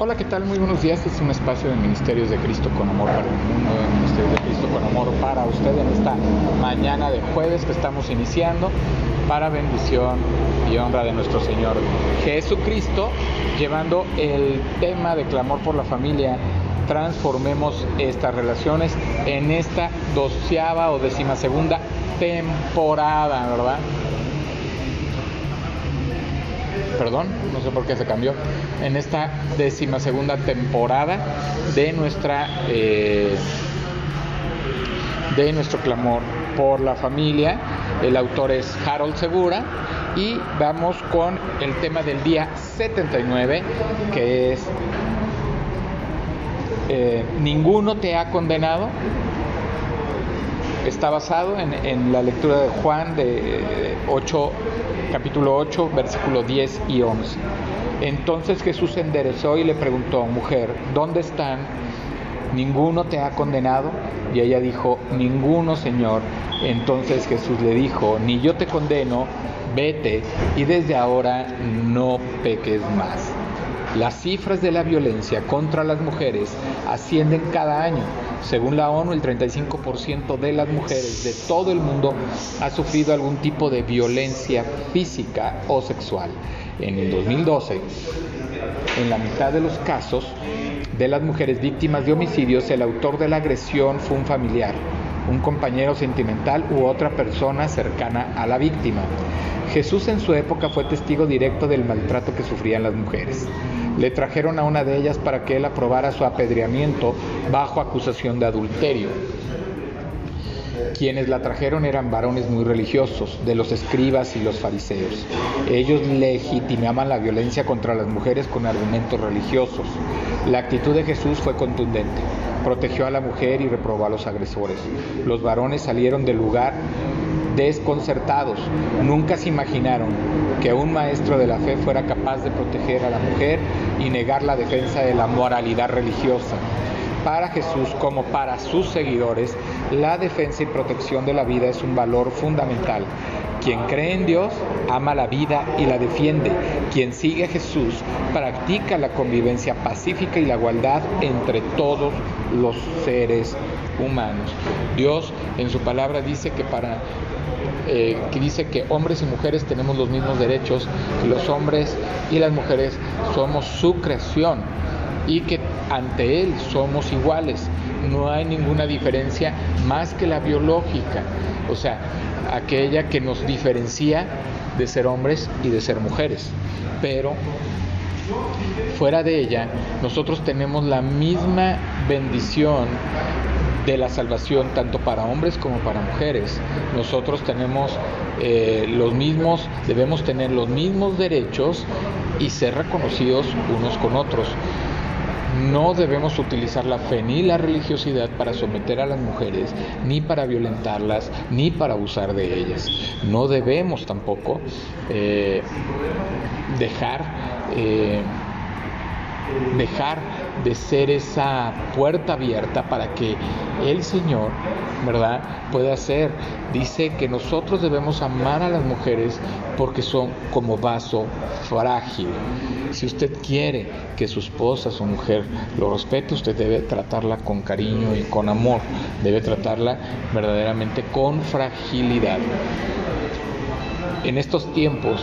Hola, ¿qué tal? Muy buenos días. Es un espacio de Ministerios de Cristo con Amor para el mundo, de Ministerios de Cristo con Amor para usted en esta mañana de jueves que estamos iniciando para bendición y honra de nuestro Señor Jesucristo, llevando el tema de clamor por la familia. Transformemos estas relaciones en esta doceava o decimasegunda temporada, ¿verdad? Perdón, no sé por qué se cambió, en esta décima segunda temporada de nuestra eh, de nuestro clamor por la familia. El autor es Harold Segura y vamos con el tema del día 79 que es eh, Ninguno te ha condenado está basado en, la lectura de Juan de 8, capítulo 8, versículo 10 y 11. Entonces Jesús se enderezó y le preguntó, mujer, ¿dónde están? ¿Ninguno te ha condenado? Y ella dijo, ninguno, Señor. Entonces Jesús le dijo, ni yo te condeno, vete y desde ahora no peques más. Las cifras de la violencia contra las mujeres ascienden cada año. Según la ONU, el 35% de las mujeres de todo el mundo ha sufrido algún tipo de violencia física o sexual. En el 2012, en la mitad de los casos de las mujeres víctimas de homicidios, el autor de la agresión fue un familiar, un compañero sentimental u otra persona cercana a la víctima. Jesús en su época fue testigo directo del maltrato que sufrían las mujeres. Le trajeron a una de ellas para que él aprobara su apedreamiento bajo acusación de adulterio. Quienes la trajeron eran varones muy religiosos, de los escribas y los fariseos. Ellos legitimaban la violencia contra las mujeres con argumentos religiosos. La actitud de Jesús fue contundente. Protegió a la mujer y reprobó a los agresores. Los varones salieron del lugar desconcertados. Nunca se imaginaron que un maestro de la fe fuera capaz de proteger a la mujer y negar la defensa de la moralidad religiosa. Para Jesús como para sus seguidores, la defensa y protección de la vida es un valor fundamental. Quien cree en Dios ama la vida y la defiende. Quien sigue a Jesús practica la convivencia pacífica y la igualdad entre todos los seres humanos. Dios en su palabra dice que para eh, que dice que hombres y mujeres tenemos los mismos derechos, que los hombres y las mujeres somos su creación y que ante Él somos iguales. No hay ninguna diferencia más que la biológica, o sea, aquella que nos diferencia de ser hombres y de ser mujeres. Pero fuera de ella, nosotros tenemos la misma bendición de la salvación tanto para hombres como para mujeres. Nosotros tenemos eh, los mismos, debemos tener los mismos derechos y ser reconocidos unos con otros. No debemos utilizar la fe ni la religiosidad para someter a las mujeres, ni para violentarlas, ni para abusar de ellas. No debemos tampoco eh, dejar, eh, dejar de ser esa puerta abierta para que el Señor, ¿verdad?, pueda ser. Dice que nosotros debemos amar a las mujeres porque son como vaso frágil. Si usted quiere que su esposa, su mujer, lo respete, usted debe tratarla con cariño y con amor. Debe tratarla verdaderamente con fragilidad. En estos tiempos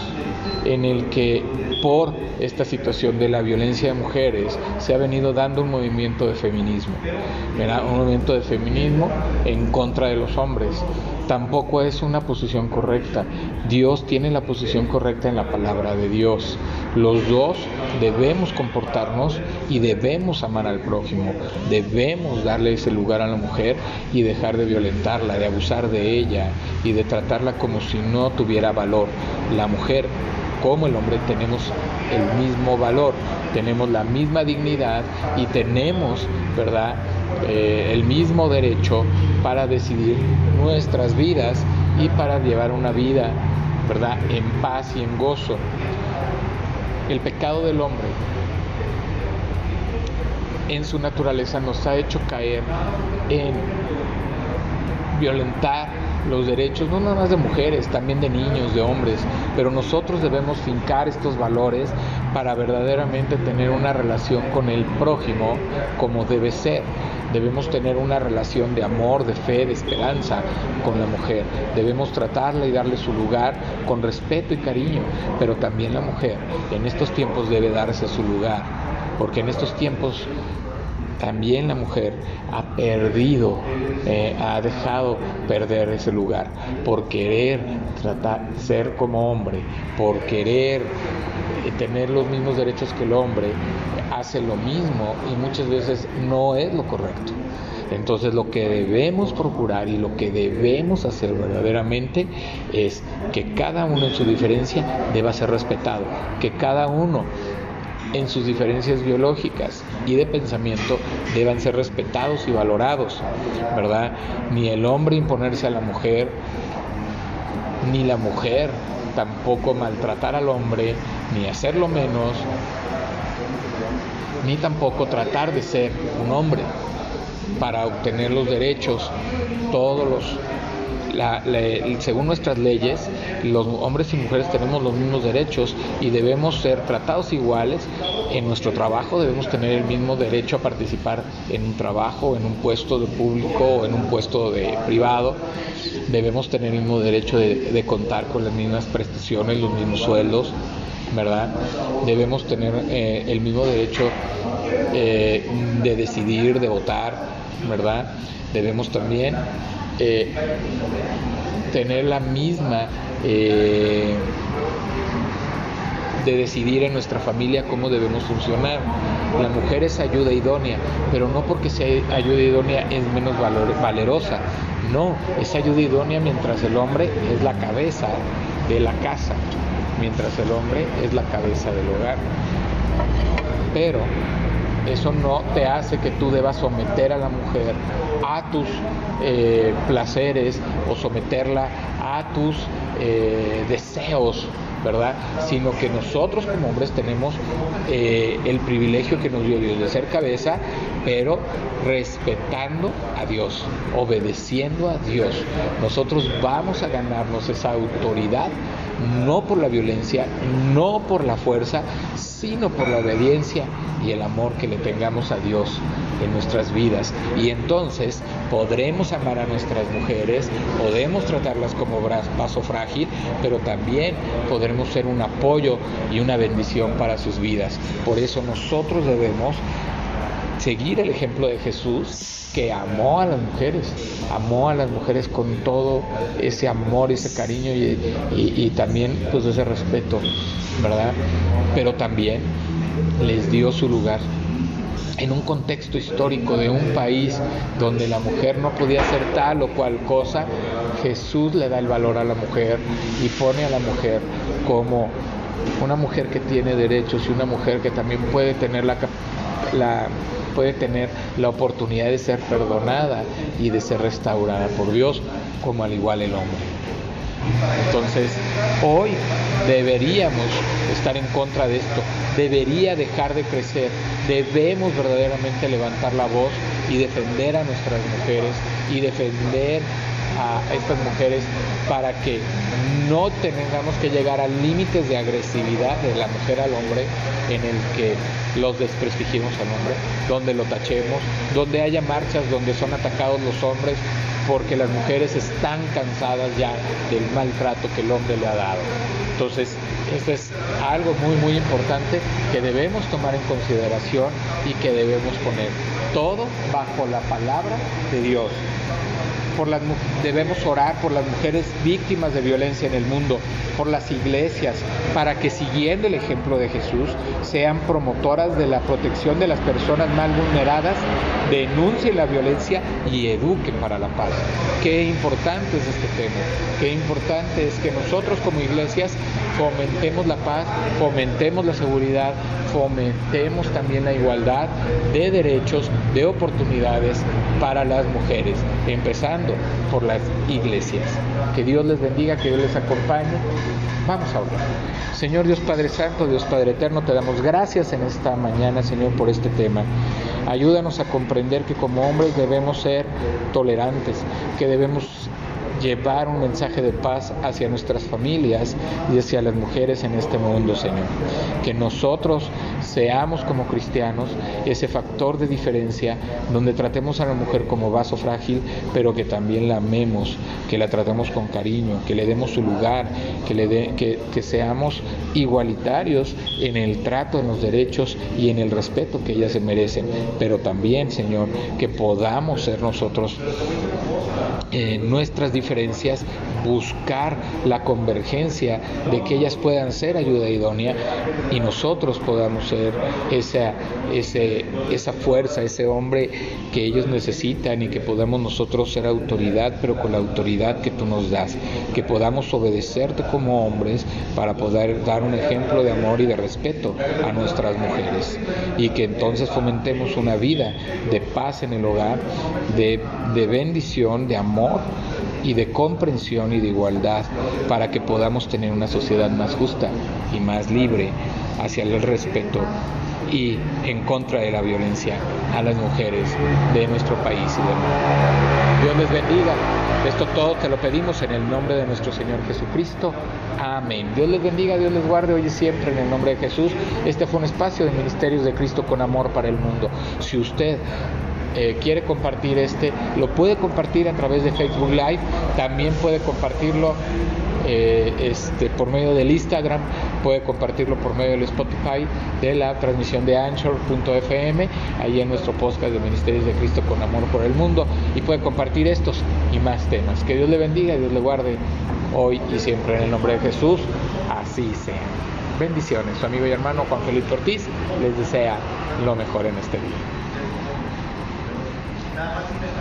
en el que por esta situación de la violencia de mujeres se ha venido dando un movimiento de feminismo, un movimiento de feminismo en contra de los hombres. Tampoco es una posición correcta. Dios tiene la posición correcta en la palabra de Dios. Los dos debemos comportarnos y debemos amar al prójimo. Debemos darle ese lugar a la mujer y dejar de violentarla, de abusar de ella y de tratarla como si no tuviera valor. La mujer como el hombre tenemos el mismo valor, tenemos la misma dignidad y tenemos, ¿verdad?, eh, el mismo derecho para decidir nuestras vidas y para llevar una vida, ¿verdad?, en paz y en gozo. El pecado del hombre en su naturaleza nos ha hecho caer en violentar los derechos, no nada más de mujeres, también de niños, de hombres, pero nosotros debemos fincar estos valores para verdaderamente tener una relación con el prójimo como debe ser. Debemos tener una relación de amor, de fe, de esperanza con la mujer. Debemos tratarla y darle su lugar con respeto y cariño. Pero también la mujer en estos tiempos debe darse su lugar. Porque en estos tiempos también la mujer ha perdido, eh, ha dejado perder ese lugar por querer tratar ser como hombre, por querer tener los mismos derechos que el hombre, hace lo mismo y muchas veces no es lo correcto. Entonces lo que debemos procurar y lo que debemos hacer verdaderamente es que cada uno en su diferencia deba ser respetado, que cada uno en sus diferencias biológicas y de pensamiento deban ser respetados y valorados, ¿verdad? Ni el hombre imponerse a la mujer, ni la mujer tampoco maltratar al hombre, ni hacerlo menos, ni tampoco tratar de ser un hombre para obtener los derechos, todos los según nuestras leyes, los hombres y mujeres tenemos los mismos derechos y debemos ser tratados iguales. En nuestro trabajo debemos tener el mismo derecho a participar en un trabajo, en un puesto de público o en un puesto de privado. Debemos tener el mismo derecho de, contar con las mismas prestaciones, los mismos sueldos, ¿verdad? Debemos tener eh, el mismo derecho eh, de decidir, de votar, ¿verdad? Debemos también eh, tener la misma eh, de decidir en nuestra familia cómo debemos funcionar. La mujer es ayuda idónea, pero no porque sea ayuda idónea es menos valerosa. No, es ayuda idónea mientras el hombre es la cabeza de la casa, mientras el hombre es la cabeza del hogar. Pero eso no te hace que tú debas someter a la mujer a tus eh, placeres o someterla a tus eh, deseos, ¿verdad? Sino que nosotros como hombres tenemos eh, el privilegio que nos dio Dios de ser cabeza, pero respetando a Dios, obedeciendo a Dios. Nosotros vamos a ganarnos esa autoridad no por la violencia, no por la fuerza, sino por la obediencia y el amor que le tengamos a Dios en nuestras vidas. Y entonces podremos amar a nuestras mujeres, podemos tratarlas como vaso frágil, pero también podremos ser un apoyo y una bendición para sus vidas. Por eso nosotros debemos seguir el ejemplo de Jesús que amó a las mujeres, amó a las mujeres con todo ese amor, ese cariño y, también pues ese respeto, ¿verdad? Pero también les dio su lugar en un contexto histórico de un país donde la mujer no podía hacer tal o cual cosa, Jesús le da el valor a la mujer y pone a la mujer como una mujer que tiene derechos y una mujer que también puede tener la, puede tener la oportunidad de ser perdonada y de ser restaurada por Dios, como al igual el hombre. Entonces, hoy deberíamos estar en contra de esto, debería dejar de crecer, debemos verdaderamente levantar la voz y defender a nuestras mujeres y defender a estas mujeres para que no tengamos que llegar a límites de agresividad de la mujer al hombre en el que los desprestigiemos al hombre, donde lo tachemos, donde haya marchas donde son atacados los hombres porque las mujeres están cansadas ya del maltrato que el hombre le ha dado. Entonces, esto es algo muy, muy importante que debemos tomar en consideración y que debemos poner todo bajo la palabra de Dios por las, debemos orar por las mujeres víctimas de violencia en el mundo, por las iglesias, para que siguiendo el ejemplo de Jesús sean promotoras de la protección de las personas más vulneradas, denuncien la violencia y eduquen para la paz. Qué importante es este tema, qué importante es que nosotros como iglesias fomentemos la paz, fomentemos la seguridad, fomentemos también la igualdad de derechos, de oportunidades para las mujeres, empezando por las iglesias. Que Dios les bendiga, que Dios les acompañe. Vamos a orar. Señor Dios Padre Santo, Dios Padre Eterno, te damos gracias en esta mañana, Señor, por este tema. Ayúdanos a comprender que como hombres debemos ser tolerantes, que debemos llevar un mensaje de paz hacia nuestras familias y hacia las mujeres en este mundo, Señor. Que nosotros seamos como cristianos ese factor de diferencia donde tratemos a la mujer como vaso frágil, pero que también la amemos, que la tratemos con cariño, que le demos su lugar, que, seamos igualitarios en el trato, en los derechos y en el respeto que ellas se merecen, pero también, Señor, que podamos ser nosotros eh, nuestras diferencias, buscar la convergencia de que ellas puedan ser ayuda idónea y nosotros podamos ser esa, ese, esa fuerza, ese hombre que ellos necesitan y que podamos nosotros ser autoridad, pero con la autoridad que tú nos das, que podamos obedecerte como hombres para poder dar un ejemplo de amor y de respeto a nuestras mujeres. Y que entonces fomentemos una vida de paz en el hogar, de, de bendición, de amor y de comprensión y de igualdad para que podamos tener una sociedad más justa y más libre hacia el respeto y en contra de la violencia a las mujeres de nuestro país y del mundo. Dios les bendiga. Esto todo te lo pedimos en el nombre de nuestro Señor Jesucristo. Amén. Dios les bendiga, Dios les guarde hoy y siempre en el nombre de Jesús. Este fue un espacio de Ministerios de Cristo con amor para el mundo. Si usted eh, quiere compartir este, lo puede compartir a través de Facebook Live, también puede compartirlo eh, este, por medio del Instagram, puede compartirlo por medio del Spotify, de la transmisión de Anchor.fm, ahí en nuestro podcast de Ministerios de Cristo con Amor por el Mundo, y puede compartir estos y más temas. Que Dios le bendiga, Dios le guarde hoy y siempre en el nombre de Jesús, así sea. Bendiciones, su amigo y hermano Juan Felipe Ortiz les desea lo mejor en este día nada más